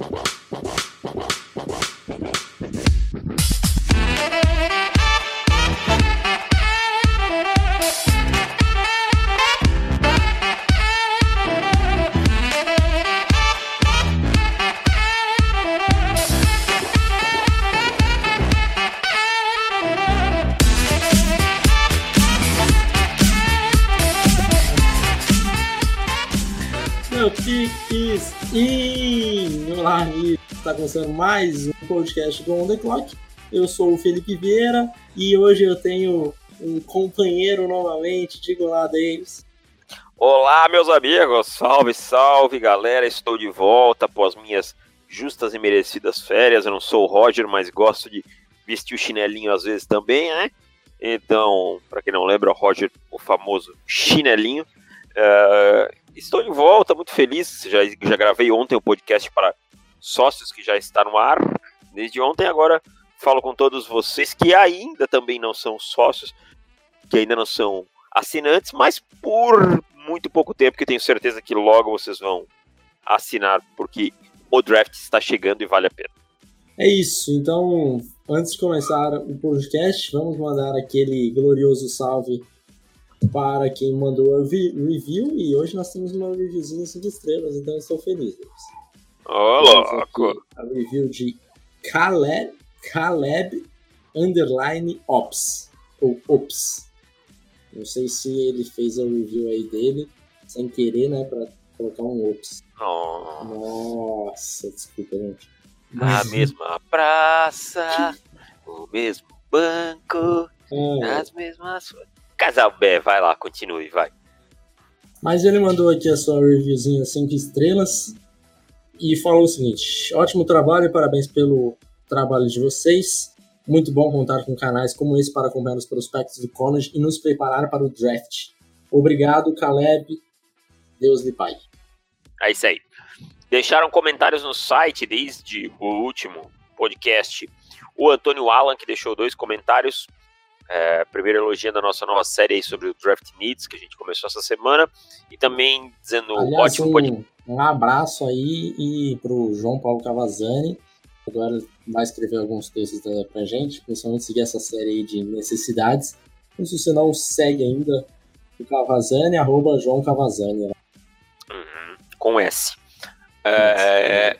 Wow. Está começando mais um podcast do On The Clock. Eu sou o Felipe Vieira e hoje eu tenho um companheiro novamente. Diga olá, Davis. Olá, meus amigos! Salve, salve, galera! Estou de volta após minhas justas e merecidas férias. Eu não sou o Roger, mas gosto de vestir o chinelinho às vezes também, né? Então, para quem não lembra, o Roger, o famoso chinelinho. Uh, estou de volta, muito feliz. Já, já gravei ontem o podcast para sócios que já está no ar desde ontem. Agora falo com todos vocês que ainda também não são sócios, que ainda não são assinantes, mas por muito pouco tempo, que tenho certeza que logo vocês vão assinar, porque o draft está chegando e vale a pena. É isso, então, antes de começar o podcast, vamos mandar aquele glorioso salve para quem mandou a review e hoje nós temos uma reviewzinha 5 estrelas, então estou feliz. Oh, louco! A review de Caleb, Caleb Underline Ops, ou Ops. Não sei se ele fez a review aí dele sem querer, né, para colocar um Ops. Oh. Nossa, desculpa, gente. A mesma praça, o mesmo banco, É. as mesmas. Casal B, vai lá, continue, vai. Mas ele mandou aqui a sua reviewzinha 5 estrelas e falou o seguinte: ótimo trabalho parabéns pelo trabalho de vocês. Muito bom contar com canais como esse para acompanhar os prospectos do college e nos preparar para o draft. Obrigado, Caleb. Deus lhe pai. É isso aí. Deixaram comentários no site desde o último podcast. O Antônio Alan, que deixou dois comentários. É, primeiro elogiando a nossa nova série sobre o Draft Needs, que a gente começou essa semana. E também dizendo Aliás, ótimo um, podcast. Um abraço aí e pro João Paulo Cavazani. Agora vai escrever alguns textos né, pra gente, principalmente seguir essa série aí de necessidades. Então, se você não segue ainda o Cavazani, arroba João Cavazani. né? Uhum, com S. É,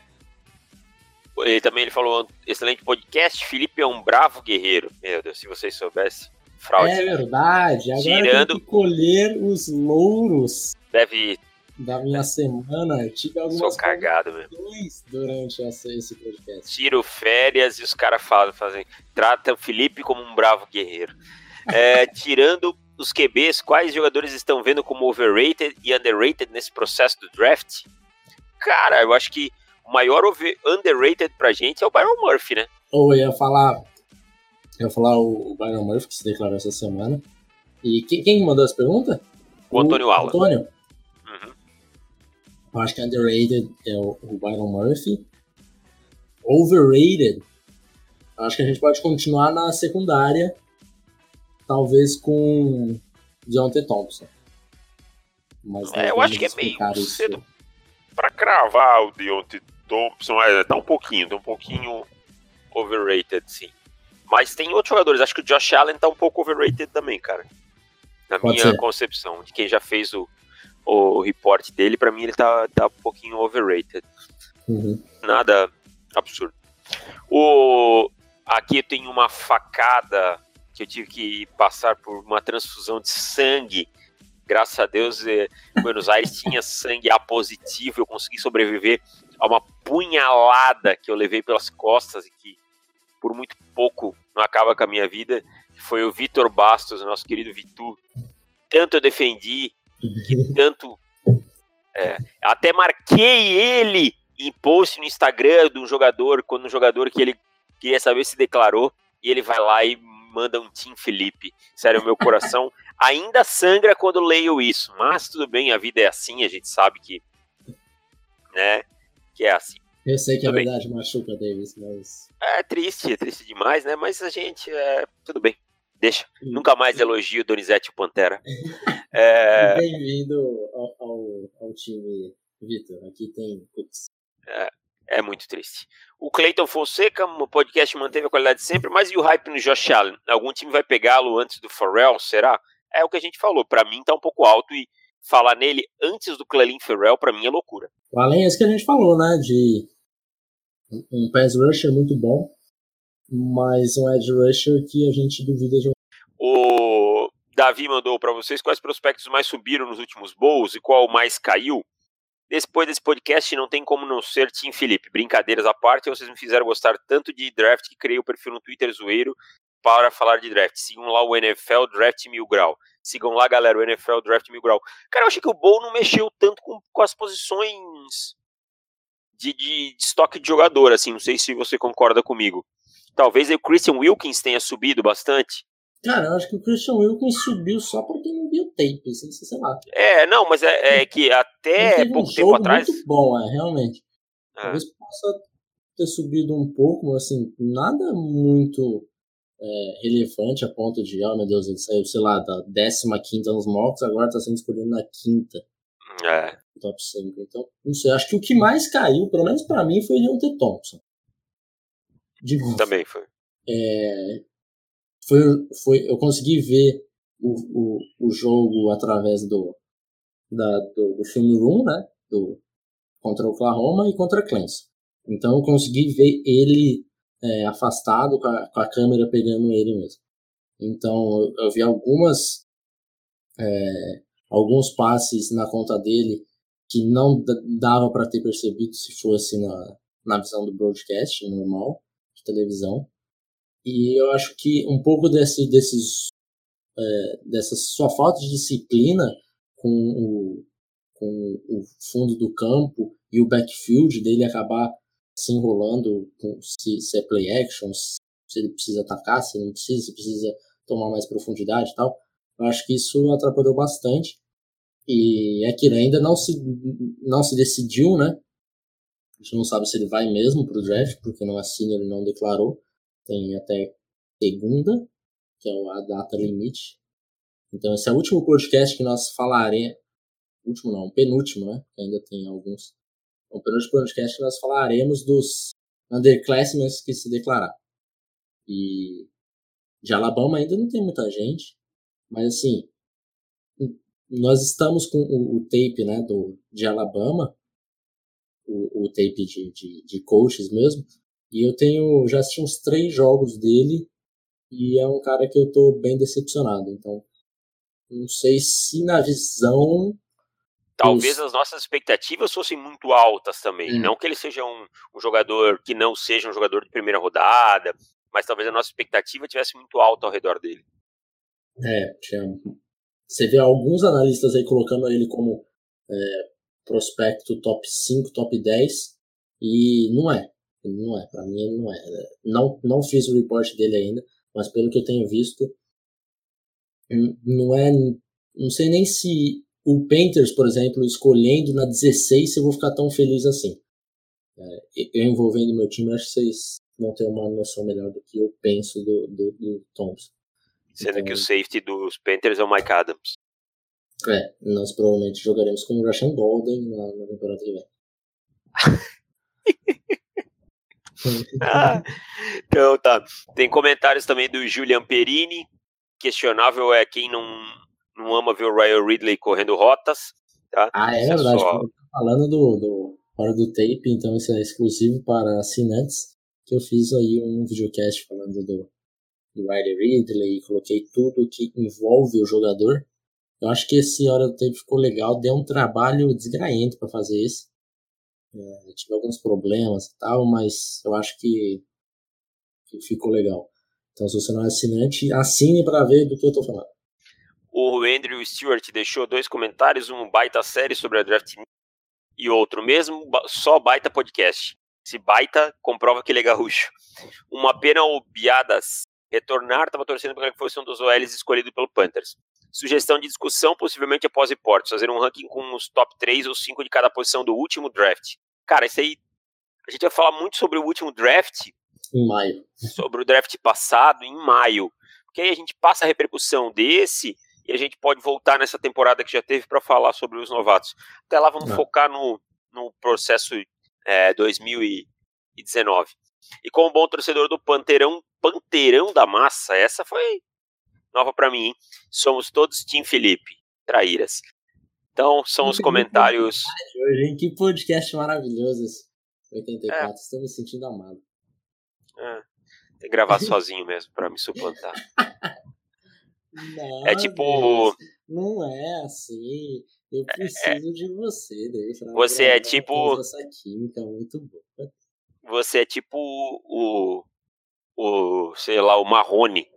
ele também ele falou, excelente podcast, Felipe é um bravo guerreiro. Meu Deus, se vocês soubessem, fraude. É verdade. Agora Tirando- tenho que colher os louros Deve, da minha semana. Eu Tive sou algumas cagado mesmo. condições durante essa, esse podcast. Tiro férias e os caras falam, fazem, trata o Felipe como um bravo guerreiro. É, tirando os QBs, quais jogadores estão vendo como overrated e underrated nesse processo do draft? Cara, eu acho que o maior underrated pra gente é o Byron Murphy, né? Ou eu ia falar. Eu ia falar o o Byron Murphy, que se declarou essa semana. E quem, quem mandou as perguntas? O Antônio Alan. Antônio. Eu acho que underrated é o, o Byron Murphy. Overrated. Acho que a gente pode continuar na secundária. Talvez com Deontay Thompson. Mas É, eu acho que é meio isso. cedo pra cravar o Deontay Thompson. É, tá um pouquinho, tá um pouquinho overrated, sim. Mas tem outros jogadores, acho que o Josh Allen tá um pouco overrated também, cara. Na Pode minha ser. concepção, de quem já fez o, o report dele, pra mim ele tá, tá um pouquinho overrated. Uhum. Nada absurdo. O, aqui eu tenho uma facada que eu tive que passar por uma transfusão de sangue. Graças a Deus, eh, Buenos Aires tinha sangue A positivo. Eu consegui sobreviver a uma punhalada que eu levei pelas costas e que por muito pouco não acaba com a minha vida. Foi o Vitor Bastos, nosso querido Vitu. Tanto eu defendi, tanto. é, até marquei ele em post no Instagram de um jogador, quando um jogador que ele queria saber se declarou, e ele vai lá e manda um Tim Felipe. Sério, meu coração ainda sangra quando leio isso, mas tudo bem, a vida é assim, a gente sabe que, né, que é assim. Eu sei que a Tudo bem. verdade machuca, Davis, mas. É triste, é triste demais, né, mas a gente, é, tudo bem, deixa. Hum. Nunca mais elogio Donizete e Pantera. É, Bem-vindo ao, ao, ao time, Vitor. Aqui tem é, É muito triste. O Clayton Fonseca, o podcast manteve a qualidade sempre, mas e o hype no Josh Allen? Algum time vai pegá-lo antes do Pharrell, será? É o que a gente falou. Para mim tá um pouco alto e falar nele antes do Clelin Ferrell, para mim é loucura. Além disso que a gente falou, né? De um pass rusher muito bom, mas um edge rusher que a gente duvida de um. O Davi mandou para vocês quais prospectos mais subiram nos últimos bowls e qual mais caiu. Depois desse podcast, não tem como não ser Tim Felipe. Brincadeiras à parte, vocês me fizeram gostar tanto de draft que criei o perfil no Twitter zoeiro para falar de draft. Sigam lá o NFL Draft Mil Grau. Sigam lá, galera, o NFL Draft Mil Grau. Cara, eu achei que o Bowl não mexeu tanto com, com as posições de, de, de, estoque de jogador, assim. Não sei se você concorda comigo. Talvez o Christian Wilkins tenha subido bastante. Cara, eu acho que o Christian Wilkins subiu só porque não viu tape, assim, sei lá. É, não, mas é, é que até um pouco tempo atrás. muito bom, é, realmente. É. Talvez possa ter subido um pouco, mas assim, nada muito é, relevante a ponto de, oh meu Deus, ele saiu, sei lá, da 15 nos mocks, agora está sendo escolhido na quinta. É. Top 5. Então, não sei, acho que o que mais caiu, pelo menos para mim, foi o Deontay Thompson. De novo. Também foi. É, foi, foi, eu consegui ver o, o, o jogo através do, da, do, do filme Room, né? Do, contra o Oklahoma e contra Clemson. Então eu consegui ver ele é, afastado com a, com a, câmera pegando ele mesmo. Então eu, eu vi algumas é, alguns passes na conta dele que não dava para ter percebido se fosse na, na visão do broadcast normal de televisão. E eu acho que um pouco desse, desses, é, dessa sua falta de disciplina com o, com o fundo do campo e o backfield dele acabar se enrolando com se, se é play action, se ele precisa atacar, se não precisa, se precisa tomar mais profundidade e tal. Eu acho que isso atrapalhou bastante. E é que ainda não se, não se decidiu, né? A gente não sabe se ele vai mesmo para o draft, porque não assina, ele não declarou tem até segunda, que é a data limite. Então esse é o último podcast que nós falaremos. Último não, penúltimo, né? Ainda tem alguns. É o penúltimo podcast que nós falaremos dos underclassmen que se declararam. E de Alabama ainda não tem muita gente, mas assim, nós estamos com o, o tape né, do, de Alabama, o, o tape de, de, de coaches mesmo, e eu tenho, já assisti uns três jogos dele e é um cara que eu tô bem decepcionado. Então, não sei se na visão. Talvez as nossas expectativas fossem muito altas também. É. Não que ele seja um, um, jogador que não seja um jogador de primeira rodada, mas talvez a nossa expectativa tivesse muito alta ao redor dele. É, tinha. Você vê alguns analistas aí colocando ele como é, prospecto top 5, top 10, e não é. Não é, para mim ele não é. Não, não fiz o report dele ainda, mas pelo que eu tenho visto, não é. Não sei nem se o Painters, por exemplo, escolhendo na 16, eu vou ficar tão feliz assim. É, eu envolvendo meu time, acho que vocês vão ter uma noção melhor do que eu penso do, do, do Thompson. Sendo então, que o safety dos Panthers é o Mike Adams. É, nós provavelmente jogaremos com o Rashan Golden na, na temporada que vem. ah, então tá. Tem comentários também do Julian Perini. Questionável é quem não, não ama ver o Ryan Ridley correndo rotas. Tá? Ah, é, é verdade. Só... Falando do, do fora do tape, então isso é exclusivo para assinantes. Que eu fiz aí um videocast falando do, do Ryan Ridley, coloquei tudo que envolve o jogador. Eu acho que esse hora do tape ficou legal, deu um trabalho desgraente para fazer isso. É, tive alguns problemas e tal, mas eu acho que, que ficou legal. Então, se você não é assinante, assine para ver do que eu tô falando. O Andrew Stewart deixou dois comentários, um baita série sobre a draft e outro mesmo, só baita podcast. Se baita, comprova que ele é gaúcho. Uma pena o Biadas retornar, estava torcendo para que fosse um dos OLs escolhido pelo Panthers. Sugestão de discussão, possivelmente após reportes, fazer um ranking com os top 3 ou 5 de cada posição do último draft. Cara, isso aí. A gente vai falar muito sobre o último draft. Em maio. Sobre o draft passado, em maio. Porque aí a gente passa a repercussão desse e a gente pode voltar nessa temporada que já teve para falar sobre os novatos. Até lá vamos Não. focar no, no processo é, 2000 e 2019. E como bom torcedor do Panteirão, Panteirão da Massa, essa foi nova para mim. Hein? Somos todos Tim Felipe, traíras. Então, são os comentários. Hoje? Que podcast maravilhoso esse 84. É. Estou me sentindo amado. É. Tem que gravar sozinho mesmo para me suplantar. Não, é tipo. Deus, não é assim. Eu é, preciso é, de você, Deus. Você é tipo. Essa química muito boa. Você é tipo o. O. Sei lá, o Marrone.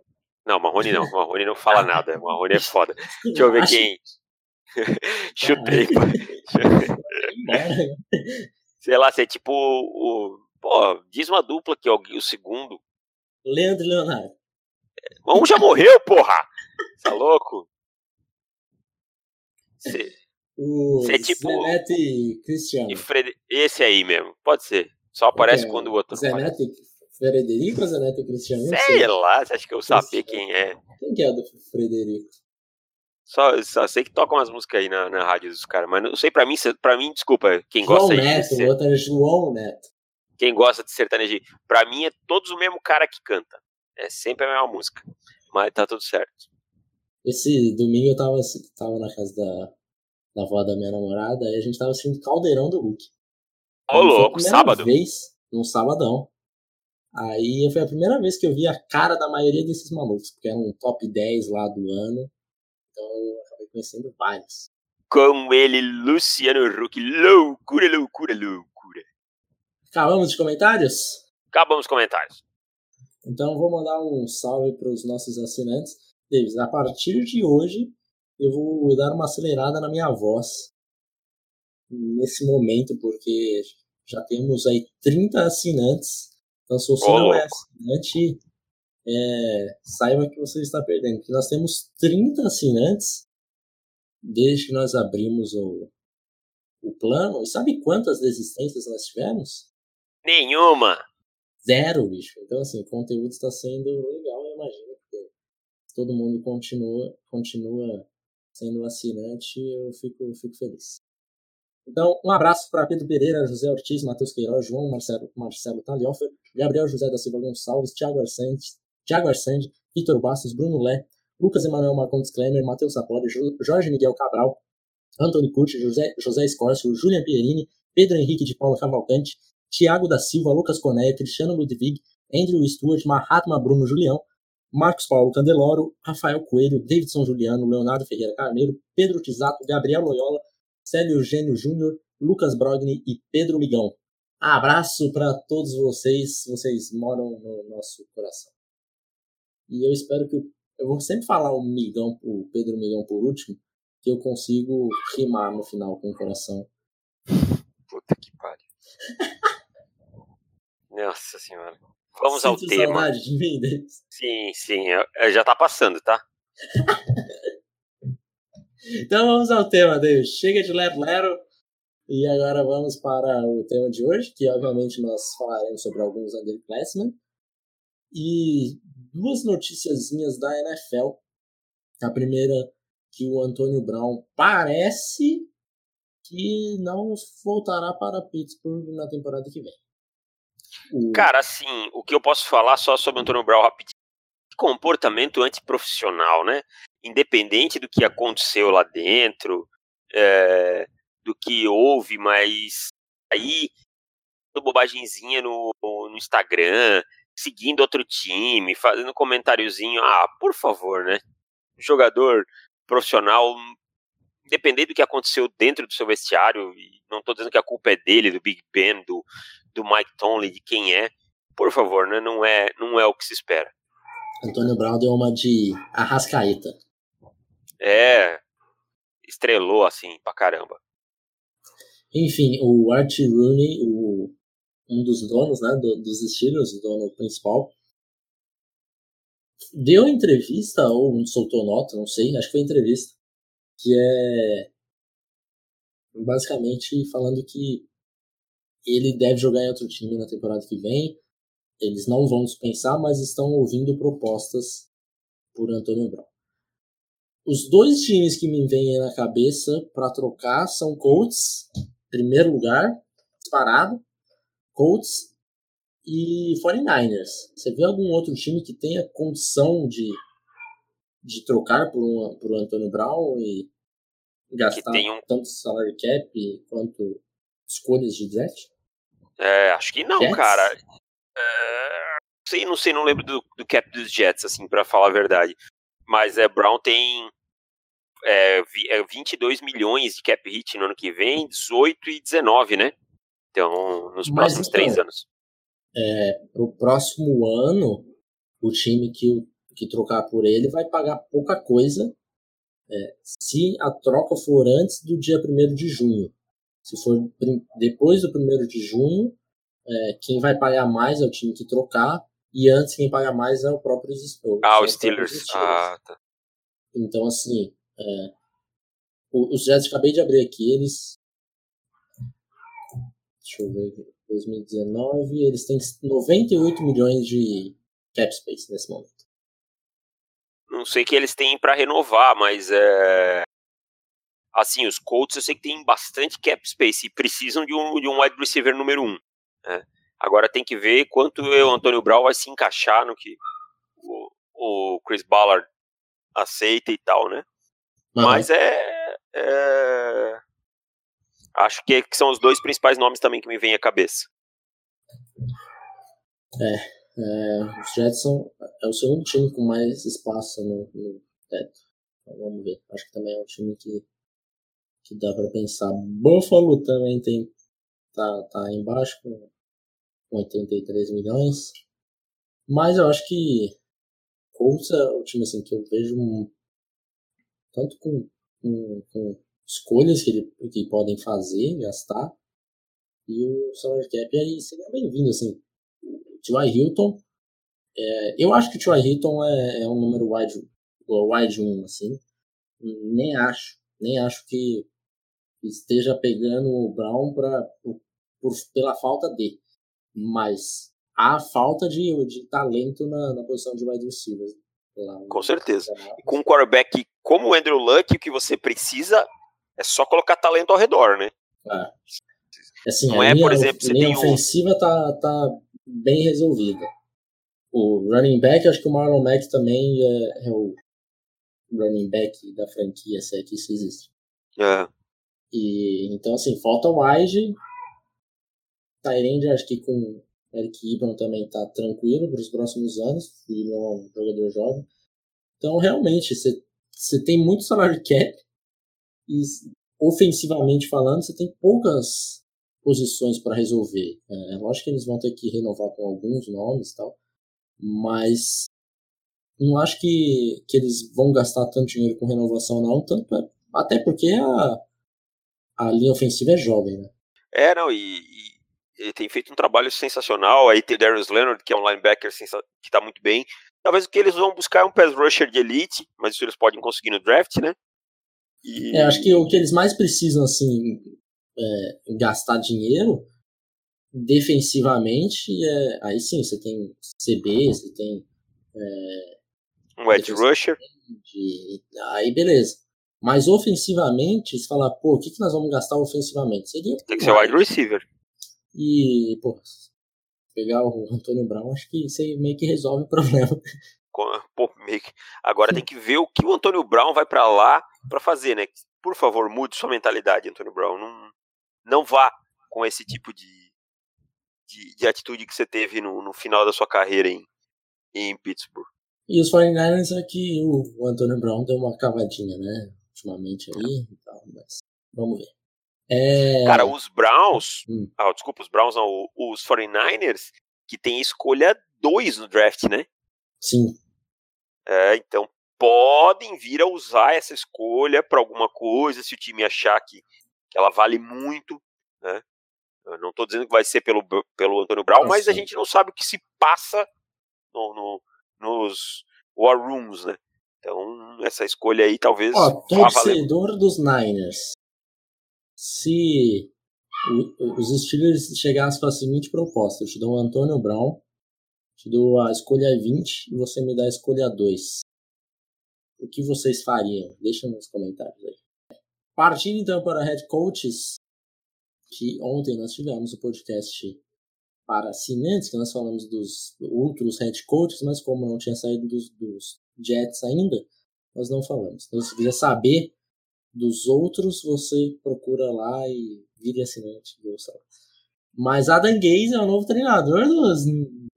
Não, Marrone não. Marrone não fala nada. Marrone é foda. Deixa eu ver quem. Chutei. Sei lá, você é tipo o. Pô, diz uma dupla que é o segundo. Leandro Leonardo. Um já morreu, porra! Tá louco? Você é tipo. Neto e Cristiano. E Fred... Esse aí mesmo, pode ser. Só aparece quando o outro. Zé Neto e Frederico ou e Cristiano? Sei, sei, lá, você acha que eu sabia quem é? Quem que é o do Frederico? Só, só sei que tocam umas músicas aí na, na rádio dos caras, mas não sei, pra mim, pra mim, desculpa, quem João gosta Neto, de. o outro é João Neto. Quem gosta de sertanejo, pra mim é todos o mesmo cara que canta. É sempre a mesma música. Mas tá tudo certo. Esse domingo eu tava, tava na casa da, da avó da minha namorada e a gente tava assistindo Caldeirão do Hulk. Ô, louco, sábado? vez, num sabadão. Aí foi a primeira vez que eu vi a cara da maioria desses malucos, porque era um top 10 lá do ano. Então eu acabei conhecendo vários. Com ele, Luciano Huck. Loucura, loucura, loucura. Acabamos de comentários? Acabamos os comentários. Então vou mandar um salve para os nossos assinantes. Davis, a partir de hoje eu vou dar uma acelerada na minha voz nesse momento, porque já temos aí 30 assinantes. Então, se você oh. não é assinante, é, saiba que você está perdendo. Porque nós temos 30 assinantes desde que nós abrimos o, o plano. E sabe quantas desistências nós tivemos? Nenhuma! Zero, bicho. Então, assim, o conteúdo está sendo legal, eu imagino, porque todo mundo continua, continua sendo assinante, eu fico, fico feliz. Então, um abraço para Pedro Pereira, José Ortiz, Matheus Queiroz, João Marcelo, Marcelo Taliofer, Gabriel José da Silva Gonçalves, Thiago Arsante, Thiago Arsande, Vitor Bastos, Bruno Lé, Lucas Emanuel Marcondes Klemer, Matheus Sapori, Jorge Miguel Cabral, Antônio Curti, José, José Escorcio, Julian Pierini, Pedro Henrique de Paula Cavalcante, Tiago da Silva, Lucas Conéia, Cristiano Ludwig, Andrew Stewart, Mahatma Bruno Julião, Marcos Paulo Candeloro, Rafael Coelho, Davidson Juliano, Leonardo Ferreira Carneiro, Pedro Tisato, Gabriel Loyola, Célio Eugênio Júnior, Lucas Brogni e Pedro Migão. Abraço para todos vocês, vocês moram no nosso coração. E eu espero que. Eu, eu vou sempre falar o Migão, o Pedro Migão por último, que eu consigo rimar no final com o coração. Puta que pariu. Nossa senhora. Vamos Sinto ao tema. De mim, sim, sim, já tá passando, tá? então vamos ao tema, Deus. Chega de Lero Lero. E agora vamos para o tema de hoje, que obviamente nós falaremos sobre alguns underclassmen. E duas noticiazinhas da NFL. A primeira, que o Antônio Brown parece que não voltará para Pittsburgh na temporada que vem. Cara, assim, o que eu posso falar só sobre o Antônio Brown rapidinho. Comportamento antiprofissional, né? Independente do que aconteceu lá dentro, é, do que houve, mas aí bobagemzinha no, no Instagram, seguindo outro time, fazendo comentáriozinho, ah, por favor, né? Jogador profissional, independente do que aconteceu dentro do seu vestiário, não estou dizendo que a culpa é dele, do Big Ben, do, do Mike Tomlin, de quem é, por favor, né? Não é, não é o que se espera. Antônio Brown deu uma de Arrascaeta. É, estrelou assim pra caramba. Enfim, o Art Rooney, o, um dos donos né, do, dos estilos, o dono principal, deu entrevista ou soltou nota, não sei, acho que foi entrevista, que é basicamente falando que ele deve jogar em outro time na temporada que vem. Eles não vão dispensar, mas estão ouvindo propostas por Antônio Brown. Os dois times que me vêm na cabeça para trocar são Colts, primeiro lugar, disparado. Colts e 49ers. Você vê algum outro time que tenha condição de, de trocar por, um, por um Antônio Brown e gastar um... tanto salary cap quanto escolhas de draft? É, acho que não, Jets? cara. É, sei, não sei, não lembro do, do cap dos Jets, assim, para falar a verdade. Mas é, Brown tem é, 22 é milhões de cap hit no ano que vem, 18 e 19, né? Então, nos Mas próximos então, três anos. É, pro próximo ano, o time que, que trocar por ele vai pagar pouca coisa é, se a troca for antes do dia 1 de junho. Se for depois do 1 de junho, é, quem vai pagar mais é o time que trocar, e antes quem paga mais é o próprio o, Ah, os Steelers. Steelers. Ah, tá. Então, assim, é, os Jets, acabei de abrir aqui, eles. Deixa eu ver. 2019, eles têm 98 milhões de cap space nesse momento. Não sei que eles têm para renovar, mas é. Assim, os Colts eu sei que tem bastante cap space e precisam de um, de um wide receiver número um. Né? Agora tem que ver quanto o Antônio Brown vai se encaixar no que o, o Chris Ballard aceita e tal, né? Uhum. Mas é, é, Acho que, que, são os dois principais nomes também que me vêm à cabeça. É, é os Jets são é o segundo time com mais espaço no, no teto. Então, vamos ver. Acho que também é um time que, que dá para pensar. Buffalo também tem tá, tá embaixo com 83 milhões. Mas eu acho que Colts é o time assim, que eu vejo um, tanto com, com, com, escolhas que, ele, que podem fazer, gastar, e o salary cap aí seria bem-vindo, assim. O T.Y. Hilton, é, eu acho que o T.Y. Hilton é, é, um número wide, wide 1, assim. Nem acho, nem acho que esteja pegando o Brown pra, por, por, pela falta de. Mas há falta de, de talento na, na posição de wide receiver. Com certeza. E com um quarterback como o Andrew Luck, o que você precisa é só colocar talento ao redor, né? É. Assim, Não é, por exemplo, você tem ofensiva um... tá, tá bem resolvida. O running back, acho que o Marlon Mack também é, é o running back da franquia, se é que isso existe. É. E, então, assim, falta o wide. Tyrande, acho que com Eric Ibram também tá tranquilo para os próximos anos. O Ibram é um jogador jovem. Então, realmente, você tem muito salário cap e, ofensivamente falando, você tem poucas posições para resolver. É, lógico que eles vão ter que renovar com alguns nomes e tal, mas não acho que, que eles vão gastar tanto dinheiro com renovação, não, tanto é, até porque a, a linha ofensiva é jovem, né? É, não, e, e ele tem feito um trabalho sensacional. Aí tem Darius Leonard, que é um linebacker que está muito bem. Talvez o que eles vão buscar é um pass rusher de elite, mas isso eles podem conseguir no draft, né? E... É, acho que o que eles mais precisam, assim, é, gastar dinheiro defensivamente, é, aí sim, você tem CB, você tem. É, um edge rusher. De, aí beleza. Mas ofensivamente, se falar, pô, o que, que nós vamos gastar ofensivamente? Seria. Tem que ser o wide receiver. E, pô, pegar o Antônio Brown, acho que isso aí meio que resolve o problema. Pô, meio que... Agora tem que ver o que o Antônio Brown vai para lá para fazer, né? Por favor, mude sua mentalidade, Antônio Brown. Não, não vá com esse tipo de, de, de atitude que você teve no, no final da sua carreira em, em Pittsburgh. E os 49ers é que o, o Antônio Brown deu uma cavadinha, né? Ultimamente aí e tal, mas vamos ver. É... Cara, os Browns. Hum. Ah, desculpa, os Browns não. Os 49ers, que tem escolha 2 no draft, né? Sim. É, então podem vir a usar essa escolha para alguma coisa, se o time achar que, que ela vale muito. Né? Eu não estou dizendo que vai ser pelo, pelo Antônio Brown, mas a gente não sabe o que se passa no, no, nos War Rooms, né? Então, essa escolha aí talvez. Ó, torcedor dos Niners se os Steelers chegassem com a seguinte proposta: eu te dou o Antônio Brown, te dou a escolha 20 e você me dá a escolha 2. O que vocês fariam? Deixa nos comentários aí. Partindo então para Head Coaches, que ontem nós tivemos o podcast para assinantes, que nós falamos dos outros head coaches, mas como não tinha saído dos, dos Jets ainda, nós não falamos. Então, se quiser saber dos outros, você procura lá e vire assinante do Mas Adam Gaze é o novo treinador dos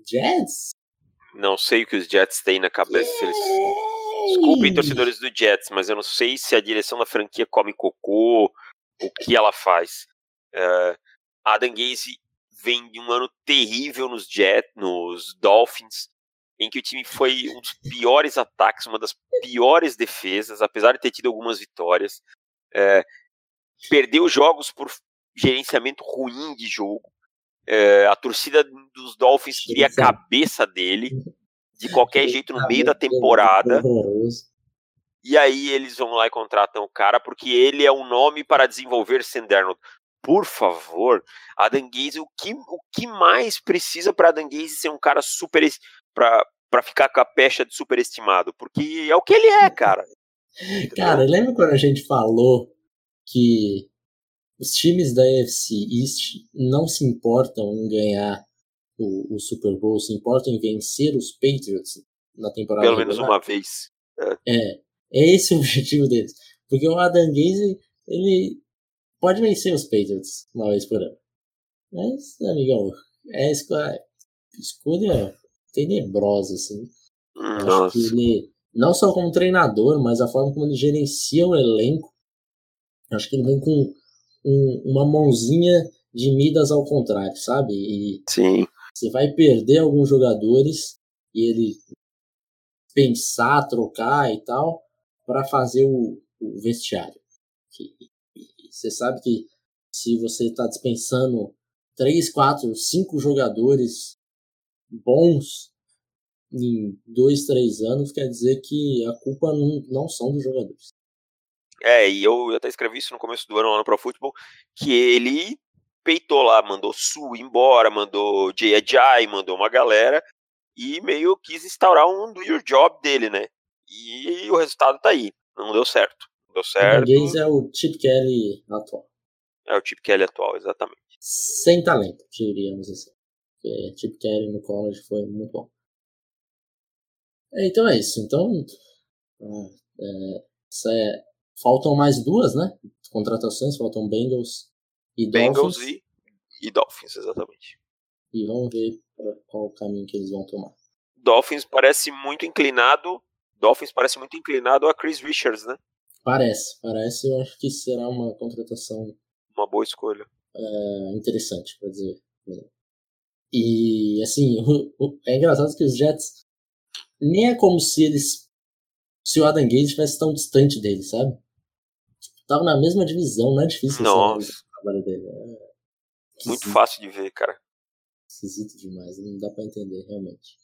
Jets? Não sei o que os Jets têm na cabeça. Eles... Desculpem, torcedores do Jets, mas eu não sei se a direção da franquia come cocô, o que ela faz. Uh, Adam Gaze vem de um ano terrível nos Jets, nos Dolphins, em que o time foi um dos piores ataques, uma das piores defesas, apesar de ter tido algumas vitórias. É, perdeu jogos por gerenciamento ruim de jogo. É, a torcida dos Dolphins queria a cabeça dele de qualquer jeito no meio da temporada. E aí eles vão lá e contratam o cara porque ele é um nome para desenvolver Senderno. Por favor, Adam Gaze, o que, o que mais precisa para Adam Gaze ser um cara super para ficar com a pecha de superestimado? Porque é o que ele é, cara. Cara, lembra quando a gente falou que os times da AFC East não se importam em ganhar o, o Super Bowl, se importam em vencer os Patriots na temporada Pelo menos uma vez. É. é, é esse o objetivo deles. Porque o Adam Gaze, ele pode vencer os Patriots uma vez por ano. Mas, amigão, é escolha, escolha tenebrosa, assim. Nossa. Acho que ele, não só como treinador, mas a forma como ele gerencia o elenco, acho que ele vem com um, uma mãozinha de Midas ao contrário, sabe? E Sim. Você vai perder alguns jogadores e ele pensar, trocar e tal, para fazer o, o vestiário. você sabe que se você está dispensando três, quatro, cinco jogadores bons em dois, três anos, quer dizer que a culpa não, não são dos jogadores. É, e eu até escrevi isso no começo do ano lá no Pro Football, que ele peitou lá, mandou Su embora, mandou Jay Ajay, mandou uma galera, e meio quis instaurar um do your job dele, né? E o resultado tá aí. Não deu certo. Não deu certo. O é o Chip Kelly atual. É o Chip Kelly atual, exatamente. Sem talento, diríamos assim. Porque Chip Kelly no college foi muito bom. É, então é isso. Então, é, é, faltam mais duas, né? Contratações, faltam Bengals e Bengals Dolphins. E, e Dolphins, exatamente. E vamos ver qual o caminho que eles vão tomar. Dolphins parece muito inclinado. Dolphins parece muito inclinado a Chris Richards, né? Parece, parece. Eu acho que será uma contratação. Uma boa escolha. É, interessante, para dizer. E assim, é engraçado que os Jets nem é como se eles. Se o Adam Gates estivesse tão distante deles, sabe? Tava na mesma divisão, não é difícil Nossa. o trabalho dele. É muito fácil de ver, cara. Esquisito demais, não dá para entender realmente.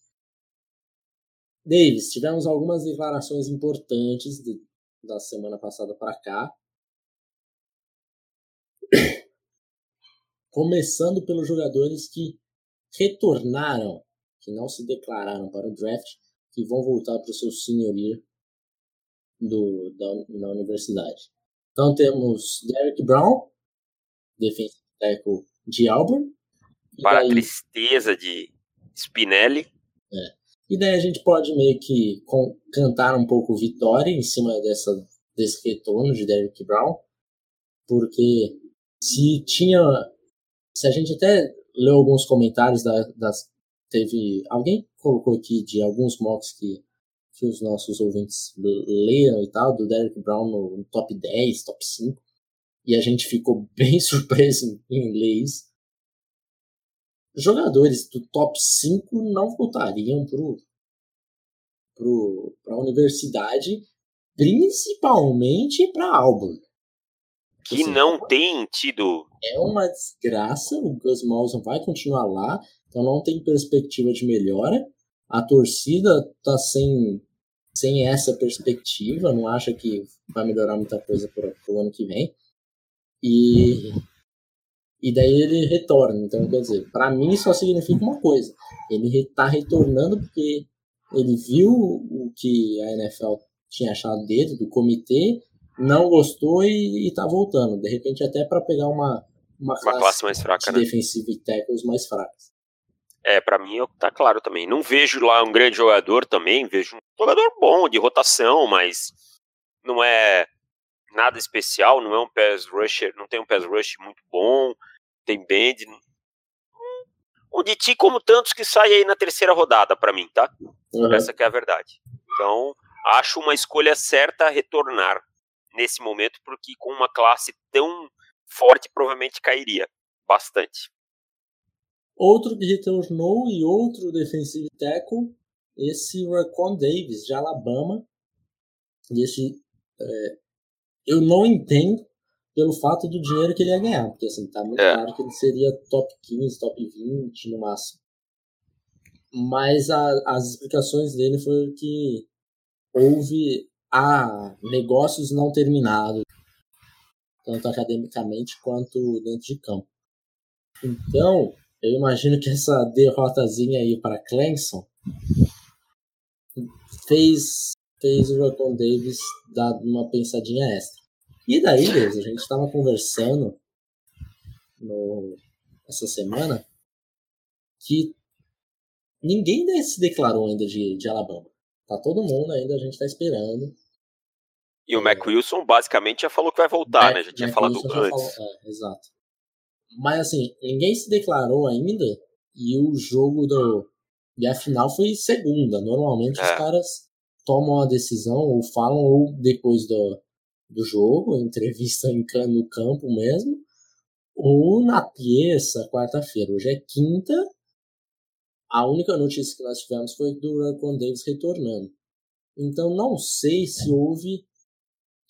Davis, tivemos algumas declarações importantes de, da semana passada para cá. Começando pelos jogadores que retornaram, que não se declararam para o draft, que vão voltar para o seu senior year do, da, na universidade. Então temos Derek Brown, defensive tackle de Auburn. Para daí, a tristeza de Spinelli. É. E daí a gente pode meio que com, cantar um pouco vitória em cima dessa, desse retorno de Derek Brown, porque se tinha. Se a gente até leu alguns comentários da, das. Teve. Alguém colocou aqui de alguns mocks que, que os nossos ouvintes leram e tal, do Derek Brown no, no top 10, top 5 e a gente ficou bem surpreso em, em ler isso. Jogadores do top 5 não voltariam para a universidade, principalmente para Auburn. Que assim, não tem tido. É uma desgraça, o Gus Malzahn vai continuar lá, então não tem perspectiva de melhora. A torcida tá sem, sem essa perspectiva, não acha que vai melhorar muita coisa para o ano que vem. E, e daí ele retorna. Então, quer dizer, para mim só significa uma coisa: ele está retornando porque ele viu o que a NFL tinha achado dele, do comitê, não gostou e, está voltando. De repente, até para pegar uma, uma, uma classe, classe, mais fraca, de né? defensive tackles mais fracas. É, para mim tá claro também. Não vejo lá um grande jogador também, vejo um jogador bom de rotação, mas não é nada especial, não é um pass rusher, não tem um pass rush muito bom, tem bend. Um de ti como tantos que saem aí na terceira rodada para mim, tá? Uhum. Essa que é a verdade. Então, acho uma escolha certa retornar nesse momento, porque com uma classe tão forte provavelmente cairia bastante. Outro que retornou e outro defensive tackle, esse Raquan Davis, de Alabama. Esse, é, eu não entendo pelo fato do dinheiro que ele ia ganhar, porque assim, tá muito é. claro que ele seria top 15, top 20 no máximo. Mas a, as explicações dele foi que houve ah, negócios não terminados, tanto academicamente quanto dentro de campo. Então, eu imagino que essa derrotazinha aí para Clemson fez, fez o Rocon Davis dar uma pensadinha extra. E daí, Deus, a gente estava conversando no, essa semana que ninguém se declarou ainda de, de Alabama. Tá todo mundo ainda, a gente tá esperando. E o é, Mac Wilson basicamente já falou que vai voltar, Mac, né? Já tinha Mac falado Wilson antes. Falou, é, exato. Mas assim, ninguém se declarou ainda e o jogo do. E a final foi segunda. Normalmente é. os caras tomam a decisão ou falam ou depois do, do jogo, entrevista em, no campo mesmo, ou na terça, quarta-feira. Hoje é quinta. A única notícia que nós tivemos foi do Raquan Davis retornando. Então não sei se houve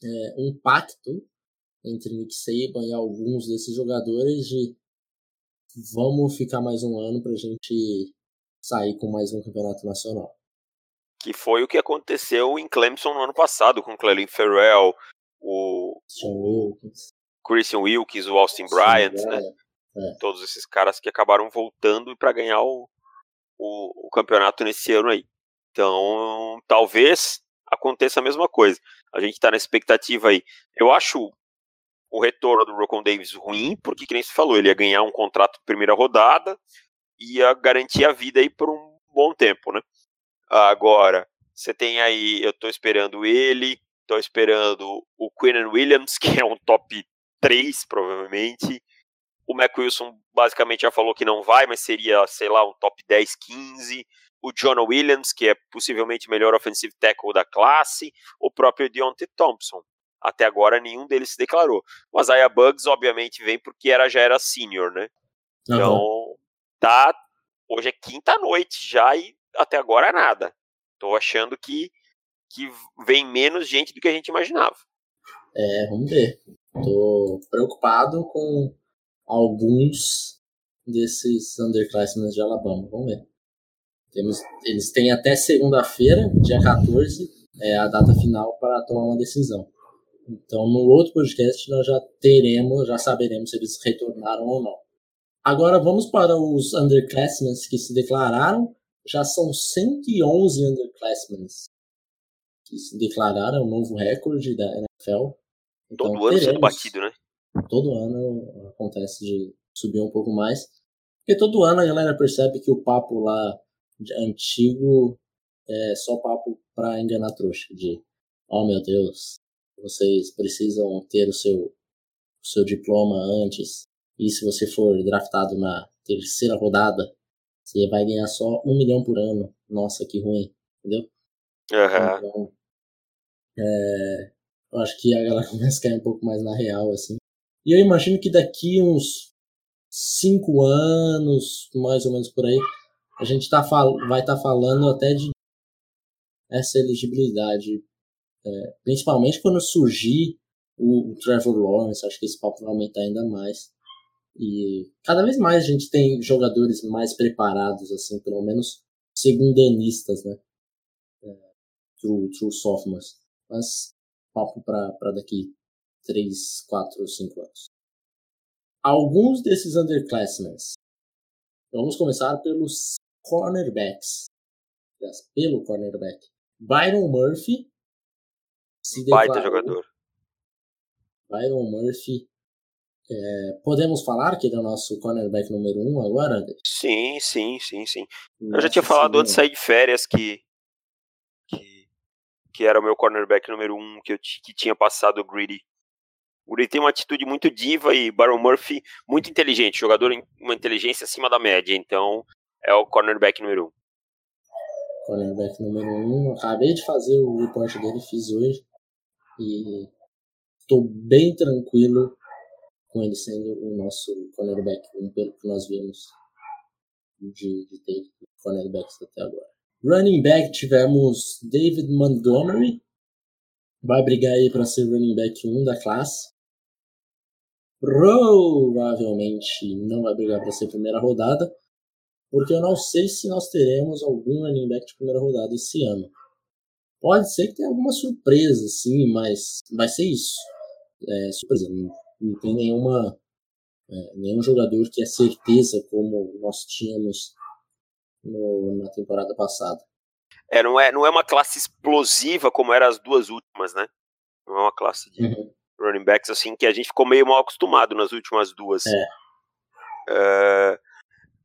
é, um pacto entre Nick Saban e alguns desses jogadores de vamos ficar mais um ano para a gente sair com mais um campeonato nacional. Que foi o que aconteceu em Clemson no ano passado, com Clelin Ferrell, o Wilkins. Christian Wilkins, o Austin Bryant, né? É. Todos esses caras que acabaram voltando para ganhar o, o, o campeonato nesse ano aí. Então, talvez aconteça a mesma coisa. A gente está na expectativa aí. Eu acho o retorno do Rocon Davis ruim, porque, que nem se falou, ele ia ganhar um contrato de primeira rodada e ia garantir a vida aí por um bom tempo, né? Agora, você tem aí, eu tô esperando ele, tô esperando o Quinn Williams, que é um top 3, provavelmente. O Mac Wilson basicamente já falou que não vai, mas seria, sei lá, um top 10, 15. O Jonah Williams, que é possivelmente o melhor offensive tackle da classe. O próprio Deontay Thompson. Até agora nenhum deles se declarou. O Isaiah Bugs, obviamente, vem porque era, já era senior, né? Uhum. Então, tá. Hoje é quinta noite já e até agora nada. Tô achando que, que vem menos gente do que a gente imaginava. É, vamos ver. Tô preocupado com alguns desses underclassmen de Alabama. Vamos ver. Temos, eles têm até segunda-feira, dia 14, é a data final para tomar uma decisão. Então, no outro podcast, nós já teremos, já saberemos se eles retornaram ou não. Agora, vamos para os underclassmen que se declararam. Já são 111 underclassmen que se declararam, um novo recorde da NFL. Então, todo ano sendo batido, né? Todo ano acontece de subir um pouco mais. Porque todo ano a galera percebe que o papo lá antigo é só papo para enganar trouxa. De, oh meu Deus, vocês precisam ter o seu, o seu diploma antes. E se você for draftado na terceira rodada, você vai ganhar só um milhão por ano. Nossa, que ruim, entendeu? Uhum. Então, é, eu acho que a galera começa a cair um pouco mais na real, assim. E eu imagino que daqui uns cinco anos, mais ou menos por aí, a gente tá vai estar tá falando até de essa elegibilidade é, principalmente quando surgir o, o, Trevor Lawrence, acho que esse papo vai aumentar ainda mais. E cada vez mais a gente tem jogadores mais preparados, assim, pelo menos segundanistas, né? É, true, true sophomores. Mas papo para daqui 3, 4, 5 anos. Alguns desses underclassmen. Vamos começar pelos cornerbacks. Pelo cornerback. Byron Murphy, se Baita jogador. Byron Murphy É, podemos falar que ele é o nosso cornerback número um agora? Sim, sim, sim, sim. Nossa, Eu já tinha falado antes de sair de férias que, que, que era o meu cornerback número um, que, eu, que tinha passado o Greedy. O Greedy tem uma atitude muito diva e Baron Murphy muito inteligente, jogador em uma inteligência acima da média, então é o cornerback número um. Cornerback número um, acabei de fazer o report dele, fiz hoje, e tô bem tranquilo com ele sendo o nosso cornerback, pelo que nós vimos de, de ter cornerbacks até agora. Running back tivemos David Montgomery, vai brigar aí para ser running back 1 da classe. Provavelmente não vai brigar para ser primeira rodada, porque eu não sei se nós teremos algum running back de primeira rodada esse ano. Pode ser que tenha alguma surpresa, sim, mas vai ser isso. É, surpresa, não tem nenhuma é, nenhum jogador que é certeza como nós tínhamos no, na temporada passada. É, não é, não é uma classe explosiva como eram as duas últimas, né? Não é uma classe de uhum. running backs assim que a gente ficou meio mal acostumado nas últimas duas. É.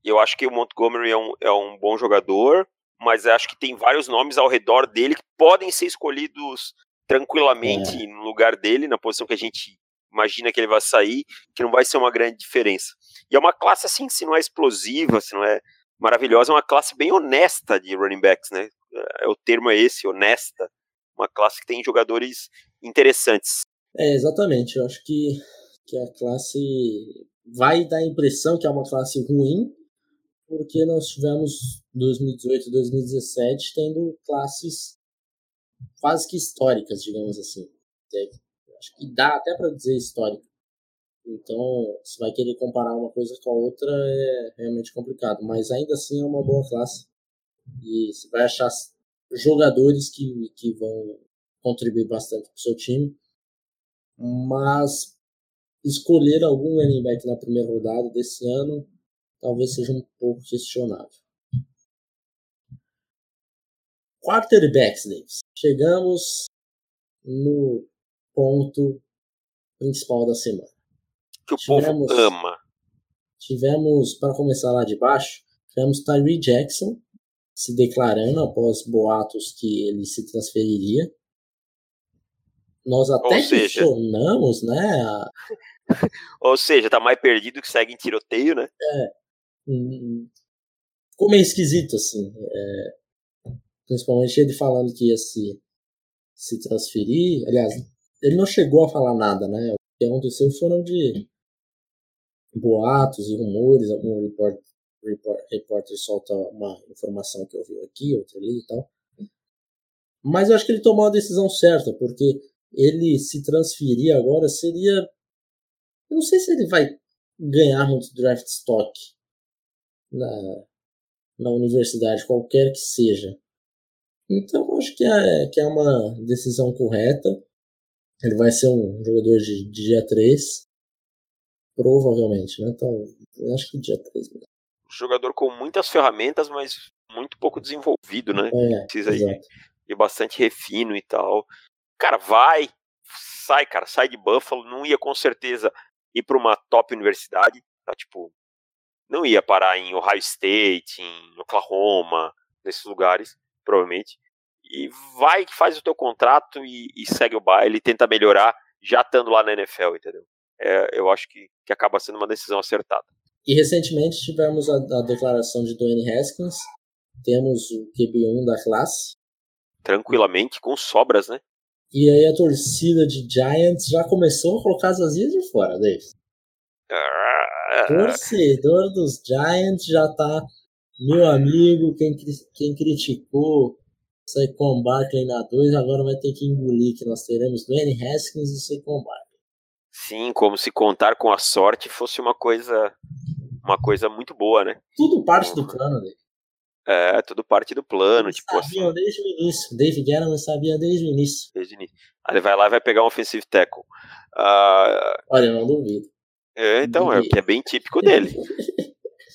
Eu acho que o Montgomery é um, é um bom jogador, mas acho que tem vários nomes ao redor dele que podem ser escolhidos tranquilamente é. no lugar dele, na posição que a gente imagina que ele vai sair, que não vai ser uma grande diferença. E é uma classe assim, se não é explosiva, se não é maravilhosa, é uma classe bem honesta de running backs, né? É, o termo é esse, honesta. Uma classe que tem jogadores interessantes. É, exatamente. Eu acho que, que a classe vai dar a impressão que é uma classe ruim, porque nós tivemos 2018 e 2017 tendo classes quase que históricas, digamos assim. Acho que dá até para dizer histórica. Então, se vai querer comparar uma coisa com a outra é realmente complicado, mas ainda assim é uma boa classe. E você vai achar jogadores que, que vão contribuir bastante para o seu time. Mas escolher algum running back na primeira rodada desse ano talvez seja um pouco questionável. Quarterbacks, Davis. Chegamos no ponto principal da semana. Que o tivemos, povo ama. Tivemos, para começar lá de baixo, tivemos Tyree Jackson se declarando após boatos que ele se transferiria. Nós até questionamos, né? A... Ou seja, tá mais perdido que segue em tiroteio, né? É. Hum, ficou meio esquisito, assim. É, principalmente ele falando que ia se, se transferir. Aliás, ele não chegou a falar nada, né? O que aconteceu foram de boatos e rumores, algum report, report, repórter solta uma informação que ouviu aqui, outra ali e tal. Mas eu acho que ele tomou a decisão certa, porque ele se transferir agora seria. Eu não sei se ele vai ganhar muito draft stock na, na universidade, qualquer que seja. Então acho que é, que é uma decisão correta. Ele vai ser um jogador de, de dia 3. Provavelmente, né? Então, acho que dia 3 mesmo. Jogador com muitas ferramentas, mas muito pouco desenvolvido, né? É, Precisa de, de bastante refino e tal. Cara, vai, sai, cara, sai de Buffalo. Não ia com certeza ir para uma top universidade, tá? Tipo, não ia parar em Ohio State, em Oklahoma, nesses lugares, provavelmente e vai, faz o teu contrato e, e segue o baile, tenta melhorar já estando lá na NFL, entendeu? É, eu acho que, que acaba sendo uma decisão acertada. E recentemente tivemos a, a declaração de Dwayne Haskins, temos o QB1 da classe. Tranquilamente, com sobras, né? E aí a torcida de Giants já começou a colocar as asinhas de fora, Dave. Torcedor dos Giants já tá, meu amigo, quem, quem criticou Saquon Barkley na 2, agora vai ter que engolir que nós teremos Dwayne Haskins e Saquon Barkley. Sim, como se contar com a sorte fosse uma coisa uma coisa muito boa, né? Tudo parte do plano dele. É, tudo parte do plano, Eles tipo sabiam assim. desde o início. David Gettleman sabia desde o início. Desde o início. Aí ele vai lá e vai pegar um offensive tackle. Uh... Olha, eu não duvido. É, então, é o que é bem típico dele.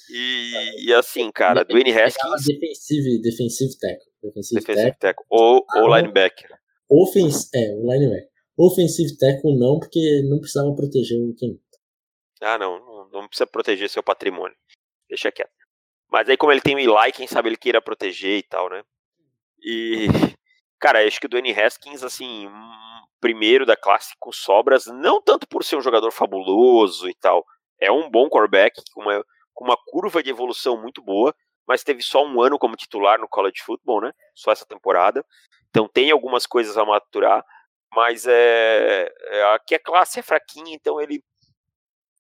E, e assim, cara, Dwayne Haskins. Defensive, defensive tackle. Defensive, defensive tackle. Ou, ah, ou linebacker. Offens é, o linebacker. Offensive tackle não, porque não precisava proteger o Ken. Ah, não, não, não precisa proteger seu patrimônio. Deixa quieto. Mas aí, como ele tem o Eli, quem sabe ele queira proteger e tal, né? E, cara, acho que o Dwayne Haskins, assim, primeiro da classe com sobras, não tanto por ser um jogador fabuloso e tal. É um bom quarterback, com uma, com uma curva de evolução muito boa, mas teve só um ano como titular no college football, né? Só essa temporada. Então tem algumas coisas a maturar, mas é, é aqui a classe é fraquinha, então ele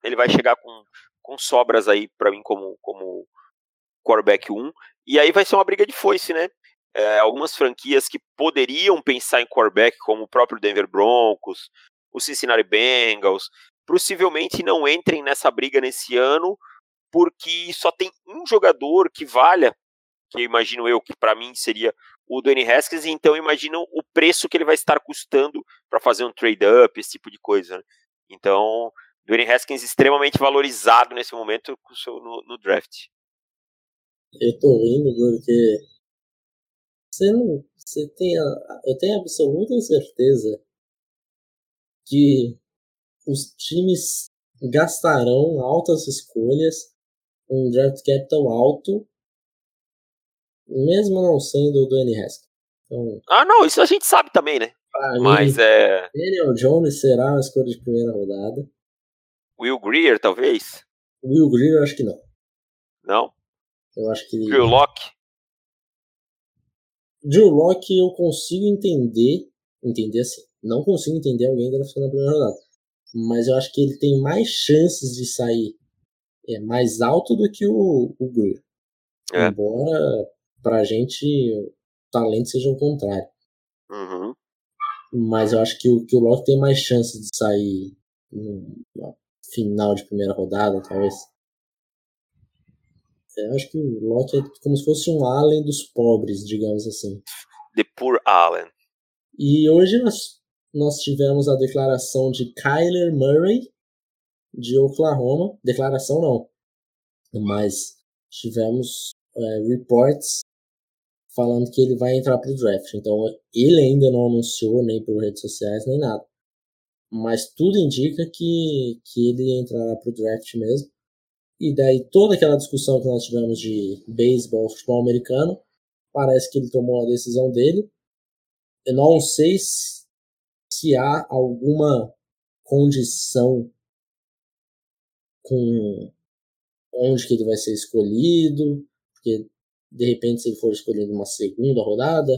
ele vai chegar com, com sobras aí para mim como como quarterback 1, e aí vai ser uma briga de foice, né? É, algumas franquias que poderiam pensar em quarterback, como o próprio Denver Broncos, o Cincinnati Bengals, possivelmente não entrem nessa briga nesse ano, porque só tem um jogador que valha, que imagino eu que para mim seria o Dwayne Haskins, então imagino o preço que ele vai estar custando para fazer um trade-up, esse tipo de coisa. Né? Então, Dwayne Haskins extremamente valorizado nesse momento no, no draft. Eu tô rindo porque você não, você tem, a, eu tenho absoluta certeza que os times gastarão altas escolhas um draft capital alto, mesmo não sendo o Dwayne Haskins. Então, ah, não, isso a gente sabe também, né? Mas mim, é. Daniel Jones será uma escolha de primeira rodada. Will Greer, talvez? Will Greer, eu acho que não. Não? Eu acho que. Drew Locke? Drew Locke eu consigo entender. Entender assim. Não consigo entender alguém draftando na primeira rodada. Mas eu acho que ele tem mais chances de sair é mais alto do que o, o Greer. É. Embora pra gente o talento seja o contrário. Uhum. Mas eu acho que o, que o Locke tem mais chance de sair no final de primeira rodada, talvez. Eu acho que o Locke é como se fosse um Allen dos pobres, digamos assim. The Poor Allen. E hoje nós, nós tivemos a declaração de Kyler Murray, de Oklahoma. Declaração não, mas tivemos é, reports falando que ele vai entrar para o draft. Então ele ainda não anunciou nem por redes sociais nem nada. Mas tudo indica que, que ele entrará para o draft mesmo. E daí toda aquela discussão que nós tivemos de beisebol, futebol americano, parece que ele tomou a decisão dele. Eu não sei se, se há alguma condição com onde que ele vai ser escolhido, porque de repente se ele for escolhido numa segunda rodada,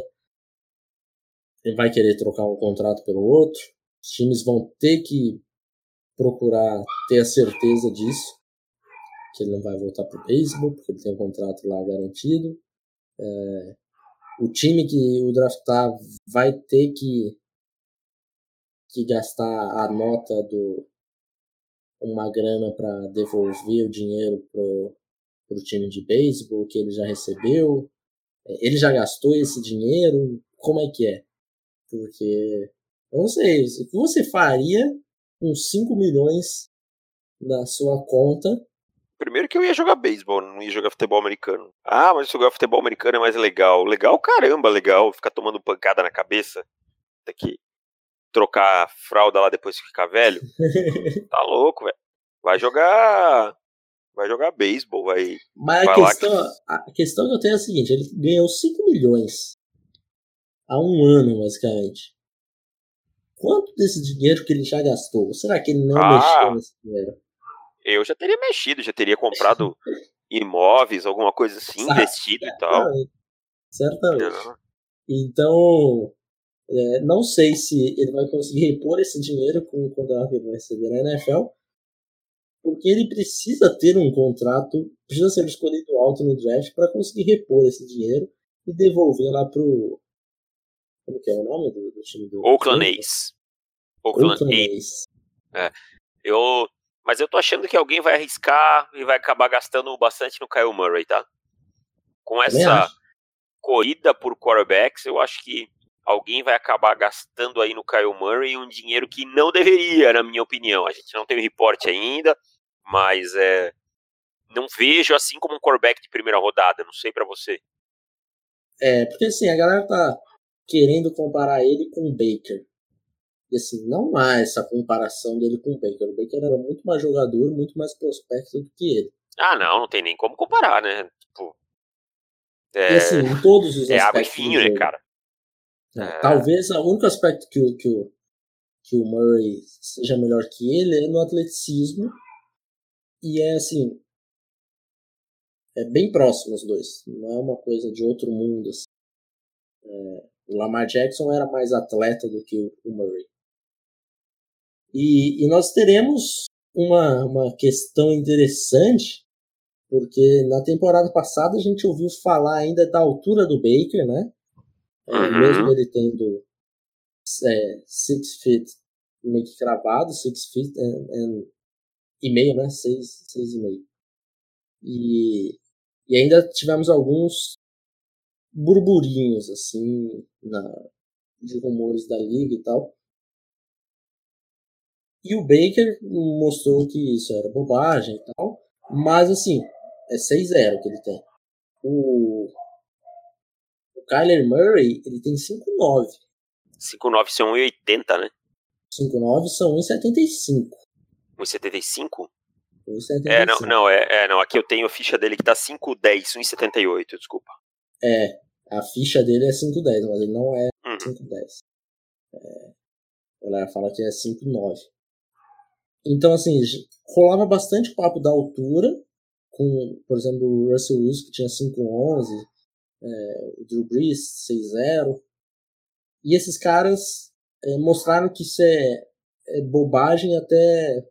ele vai querer trocar um contrato pelo outro. Os times vão ter que procurar ter a certeza disso, que ele não vai voltar para o beisebol, porque ele tem um contrato lá garantido. É, o time que o draftar vai ter que, que gastar a nota do, uma grana para devolver o dinheiro pro, pro time de beisebol que ele já recebeu? É, ele já gastou esse dinheiro? Como é que é? Porque eu não sei, o que você faria com 5 milhões na sua conta? Primeiro que eu ia jogar beisebol, não ia jogar futebol americano. Ah, mas jogar futebol americano é mais legal. Legal, caramba, legal. Ficar tomando pancada na cabeça. Daqui trocar fralda lá depois que ficar velho. tá louco, velho. Vai jogar. Vai jogar beisebol, vai. Mas a questão, que... a questão que eu tenho é a seguinte: ele ganhou 5 milhões há um ano, basicamente. Quanto desse dinheiro que ele já gastou? Será que ele não ah, mexeu nesse dinheiro? Eu já teria mexido, já teria comprado imóveis, alguma coisa assim, investido e tal. Certamente. Então, é, não sei se ele vai conseguir repor esse dinheiro com o contrato que ele vai receber na NFL, porque ele precisa ter um contrato, precisa ser escolhido alto no draft para conseguir repor esse dinheiro e devolver lá pro. Como que é o nome do, do time do. Oakland Ace. Oakland, Ace. É. Eu, mas eu tô achando que alguém vai arriscar e vai acabar gastando bastante no Kyle Murray, tá? Com essa corrida por quarterbacks, eu acho que alguém vai acabar gastando aí no Kyle Murray um dinheiro que não deveria, na minha opinião. A gente não tem o reporte ainda, mas é, não vejo assim como um quarterback de primeira rodada, não sei para você. É, porque assim, a galera tá querendo comparar ele com o Baker. E assim, não há essa comparação dele com o Baker. O Baker era muito mais jogador, muito mais prospecto do que ele. Ah, não, não tem nem como comparar, né? Tipo, é, e assim, em todos os é água e vinho, né, cara? É, é. Talvez o único aspecto que o, que, o, que o Murray seja melhor que ele é no atleticismo. E é assim. É bem próximo os dois. Não é uma coisa de outro mundo. Assim. É, o Lamar Jackson era mais atleta do que o Murray. E, e nós teremos uma, uma questão interessante, porque na temporada passada a gente ouviu falar ainda da altura do Baker, né? É, uhum. Mesmo ele tendo é, six feet meio que cravado, six feet and, and, e meio, né? Seis, seis e meio. E, e ainda tivemos alguns burburinhos, assim, na, de rumores da liga e tal. E o Baker mostrou que isso era bobagem e tal. Mas, assim, é 6-0 que ele tem. O, o Kyler Murray, ele tem 5-9. 5-9 são 1,80, né? 5-9 são 1,75. 1,75? É, não, não, é, é, não, aqui eu tenho a ficha dele que tá 5,10, 1,78, desculpa. É, a ficha dele é 5,10, mas ele não é uhum. 5,10. É, ela fala que é 5,9. Então, assim, rolava bastante papo da altura, com, por exemplo, o Russell Wilson, que tinha 5,11, é, o Drew Brees, 6,0. E esses caras é, mostraram que isso é, é bobagem até.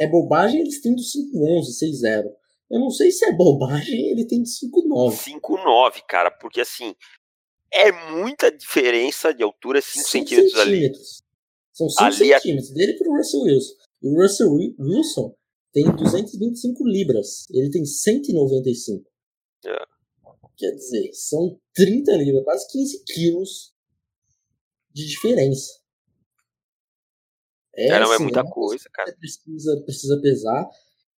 É bobagem eles tendo 5,11, 6,0. Eu não sei se é bobagem ele tem 5,9. 5,9, cara, porque assim. É muita diferença de altura, 5 centímetros, centímetros ali. São 5 centímetros a... dele pro Russell Wilson. E o Russell Wilson tem 225 libras. Ele tem 195. É. Quer dizer, são 30 libras, quase 15 quilos de diferença. É, é, não, é assim, é muita coisa, cara. Precisa, precisa pesar.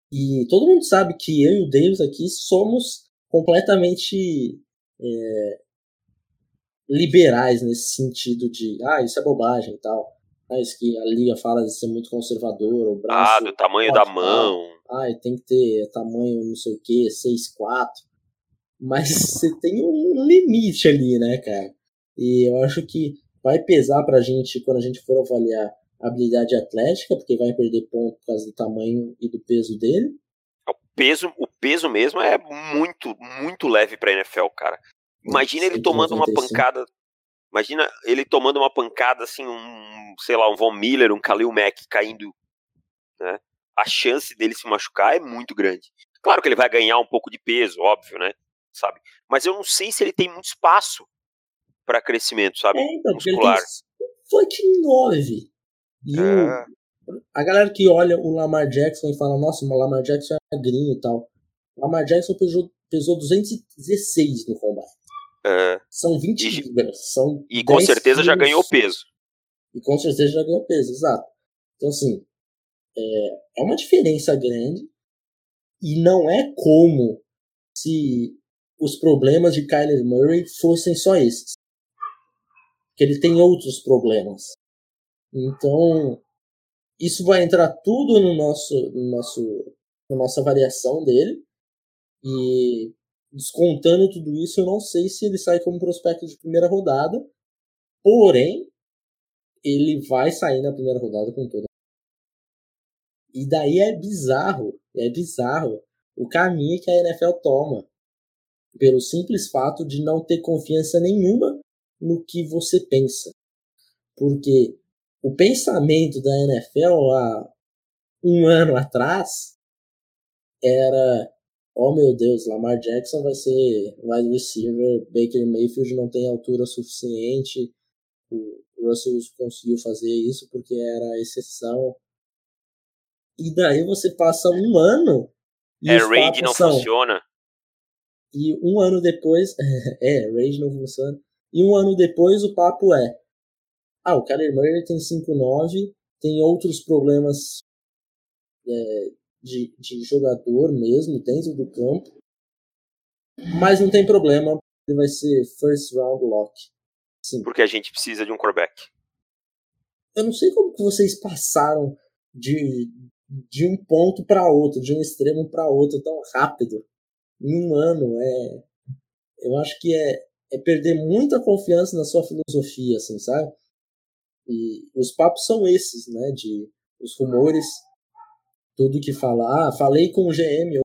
E todo mundo sabe que eu e o Davis aqui somos completamente é, liberais nesse sentido de, ah, isso é bobagem e tal. Ah, isso que a liga fala de ser muito conservador, o braço... Ah, do tamanho da mão. Ah, tem que ter tamanho não sei o que, 6'4". Mas você tem um limite ali, né, cara? E eu acho que vai pesar pra gente quando a gente for avaliar a habilidade atlética, porque vai perder ponto por causa do tamanho e do peso dele. O peso, o peso mesmo é muito, muito leve pra NFL, cara. Imagina ele tomando uma pancada. Imagina ele tomando uma pancada assim, um, sei lá, um Von Miller, um Khalil Mack caindo, né? A chance dele se machucar é muito grande. Claro que ele vai ganhar um pouco de peso, óbvio, né? Sabe? Mas eu não sei se ele tem muito espaço para crescimento, sabe? É, então, muscular. Foi de 9. E é. o, a galera que olha o Lamar Jackson e fala, nossa, o Lamar Jackson é magrinho e tal. O Lamar Jackson pesou, pesou 216 no combate. É. São 20 e, libras. São e com certeza quilos, já ganhou peso. E com certeza já ganhou peso, exato. Então, assim, é, é uma diferença grande. E não é como se os problemas de Kyler Murray fossem só esses. Que ele tem outros problemas. Então, isso vai entrar tudo no nosso, no nosso, na nossa variação dele. E descontando tudo isso, eu não sei se ele sai como prospecto de primeira rodada. Porém, ele vai sair na primeira rodada com toda. E daí é bizarro, é bizarro o caminho que a NFL toma. Pelo simples fato de não ter confiança nenhuma no que você pensa. Porque o pensamento da NFL há um ano atrás era oh meu Deus, Lamar Jackson vai ser wide receiver, Baker Mayfield não tem altura suficiente, o Russell conseguiu fazer isso porque era a exceção. E daí você passa um ano. E é, Raid não são... funciona. E um ano depois. é, Raid não funciona. E um ano depois o papo é: ah, o Kyler Murray tem 5'9", tem outros problemas é, de, de jogador mesmo dentro do campo, mas não tem problema, ele vai ser first round lock. Sim. Porque a gente precisa de um quarterback. eu não sei como que vocês passaram de, de um ponto para outro, de um extremo para outro tão rápido em um ano. É, eu acho que é, é perder muita confiança na sua filosofia, assim, sabe? E os papos são esses, né? De os rumores, tudo que falar. Ah, falei com o GM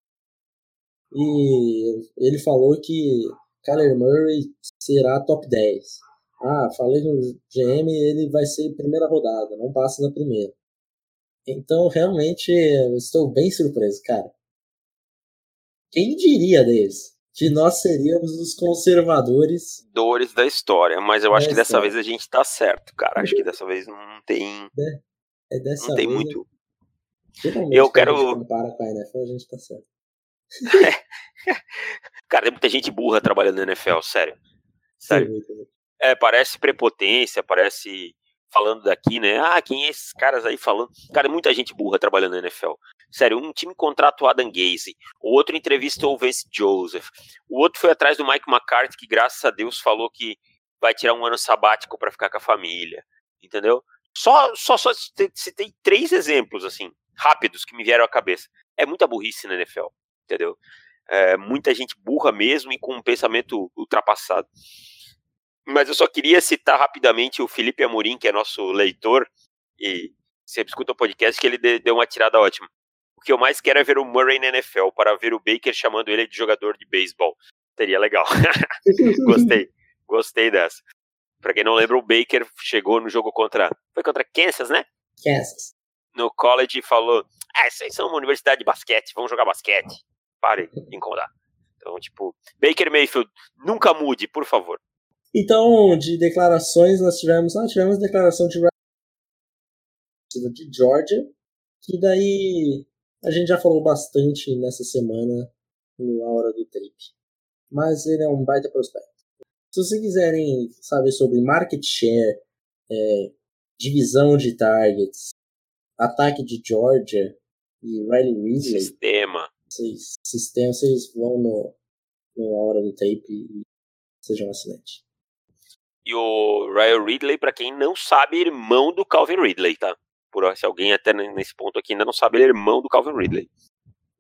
e ele falou que Kyler Murray será top 10. Ah, falei com o GM ele vai ser primeira rodada, não passa na primeira. Então, realmente, estou bem surpreso, cara. Quem diria deles? Que nós seríamos os conservadores. Dores da história, mas eu acho que dessa vez a gente tá certo, cara. Acho que dessa vez não tem. É, é dessa não tem vez, muito. Eu quero. A gente compara com a NFL, a gente tá certo. cara, tem muita gente burra trabalhando na NFL, sério. Sério. É, parece prepotência, parece falando daqui, né? Ah, quem é esses caras aí falando? Cara, é muita gente burra trabalhando na NFL. Sério, um time contrata o Adam Gaze, o outro entrevistou o Vince Joseph, o outro foi atrás do Mike McCarthy, que graças a Deus falou que vai tirar um ano sabático para ficar com a família, entendeu? Só, só, só citei três exemplos, assim, rápidos, que me vieram à cabeça. É muita burrice na NFL, entendeu? É, muita gente burra mesmo e com um pensamento ultrapassado. Mas eu só queria citar rapidamente o Felipe Amorim, que é nosso leitor e sempre escuta o podcast, que ele deu uma tirada ótima. O que eu mais quero é ver o Murray na NFL, para ver o Baker chamando ele de jogador de beisebol. Seria legal. gostei, gostei dessa. Pra quem não lembra, o Baker chegou no jogo contra. Foi contra Kansas, né? Kansas. No college e falou: Ah, vocês são uma universidade de basquete, vamos jogar basquete. Pare de incomodar. Então, tipo, Baker Mayfield, nunca mude, por favor. Então, de declarações, nós tivemos. Ah, tivemos declaração de de Georgia, que daí a gente já falou bastante nessa semana no Hora do Tape. Mas ele é um baita prospecto. Se vocês quiserem saber sobre market share, é, divisão de targets, ataque de Georgia e Riley Ridley. Sistema. Vocês, sistema, vocês vão no, no A Hora do Tape e sejam assinantes. E o Ryan Ridley, para quem não sabe, é irmão do Calvin Ridley, tá? Por se alguém até nesse ponto aqui ainda não sabe, ele é irmão do Calvin Ridley.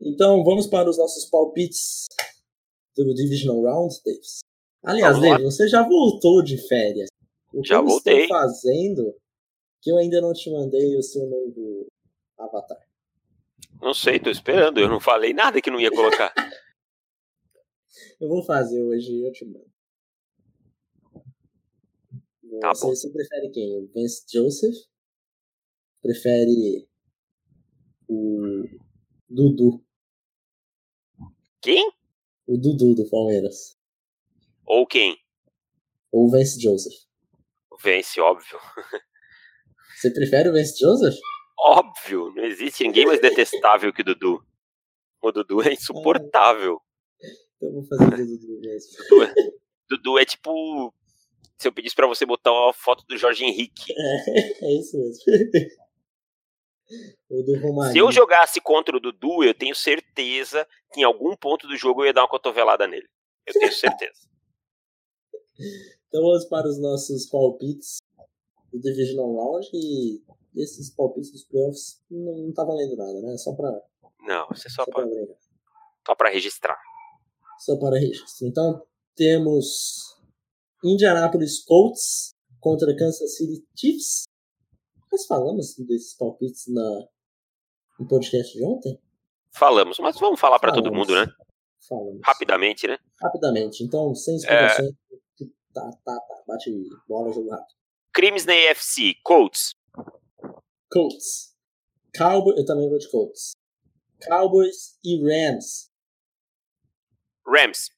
Então vamos para os nossos palpites do Divisional Round, Davis. Aliás, David, você já voltou de férias. O que já eu voltei. estou fazendo que eu ainda não te mandei o seu novo avatar? Não sei, tô esperando. Eu não falei nada que não ia colocar. eu vou fazer hoje eu te mando. Tá você, você prefere quem? O Vince Joseph? Prefere o Dudu? Quem? O Dudu do Palmeiras. Ou quem? Ou o Vince Joseph? Vence, óbvio. Você prefere o Vince Joseph? Óbvio, não existe ninguém mais detestável que o Dudu. O Dudu é insuportável. Então eu vou fazer o Dudu mesmo. Dudu é, Dudu é tipo se eu pedisse para você botar uma foto do Jorge Henrique. É, é isso mesmo. o do. Se eu jogasse contra o Dudu, eu tenho certeza que em algum ponto do jogo eu ia dar uma cotovelada nele. Eu tenho certeza. então vamos para os nossos palpites do Divisional Round e esses palpites dos playoffs não, não tá valendo nada, né? Só para Não, isso é só, só pra brincar. só para registrar. Só para registro. Então temos Indianapolis Colts contra Kansas City Chiefs. Nós falamos desses palpites na, no podcast de ontem? Falamos, mas vamos falar para todo mundo, né? Falamos. Rapidamente, né? Rapidamente. Então, sem É. explicações. Tá, tá, tá. Bate bola, jogo rápido. Crimes na AFC, Colts, Colts. Cowboys. Eu também vou de Colts. Cowboys e Rams. Rams,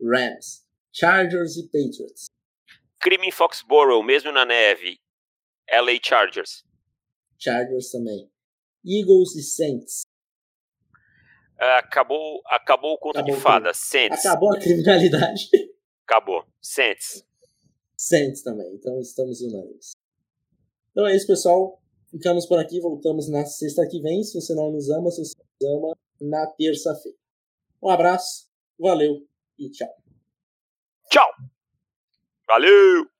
Rams. Chargers e Patriots. crime em Foxborough, mesmo na neve, LA Chargers. Chargers também. Eagles e Saints. Ah, acabou, acabou o conto Acabou de fada, Saints. Acabou a criminalidade. Acabou. Saints. Saints também. Então estamos unânimes. Então é isso, pessoal. Ficamos por aqui. Voltamos na sexta que vem. Se você não nos ama, se você nos ama, na terça-feira. Um abraço. Valeu e tchau. Tchau. Valeu!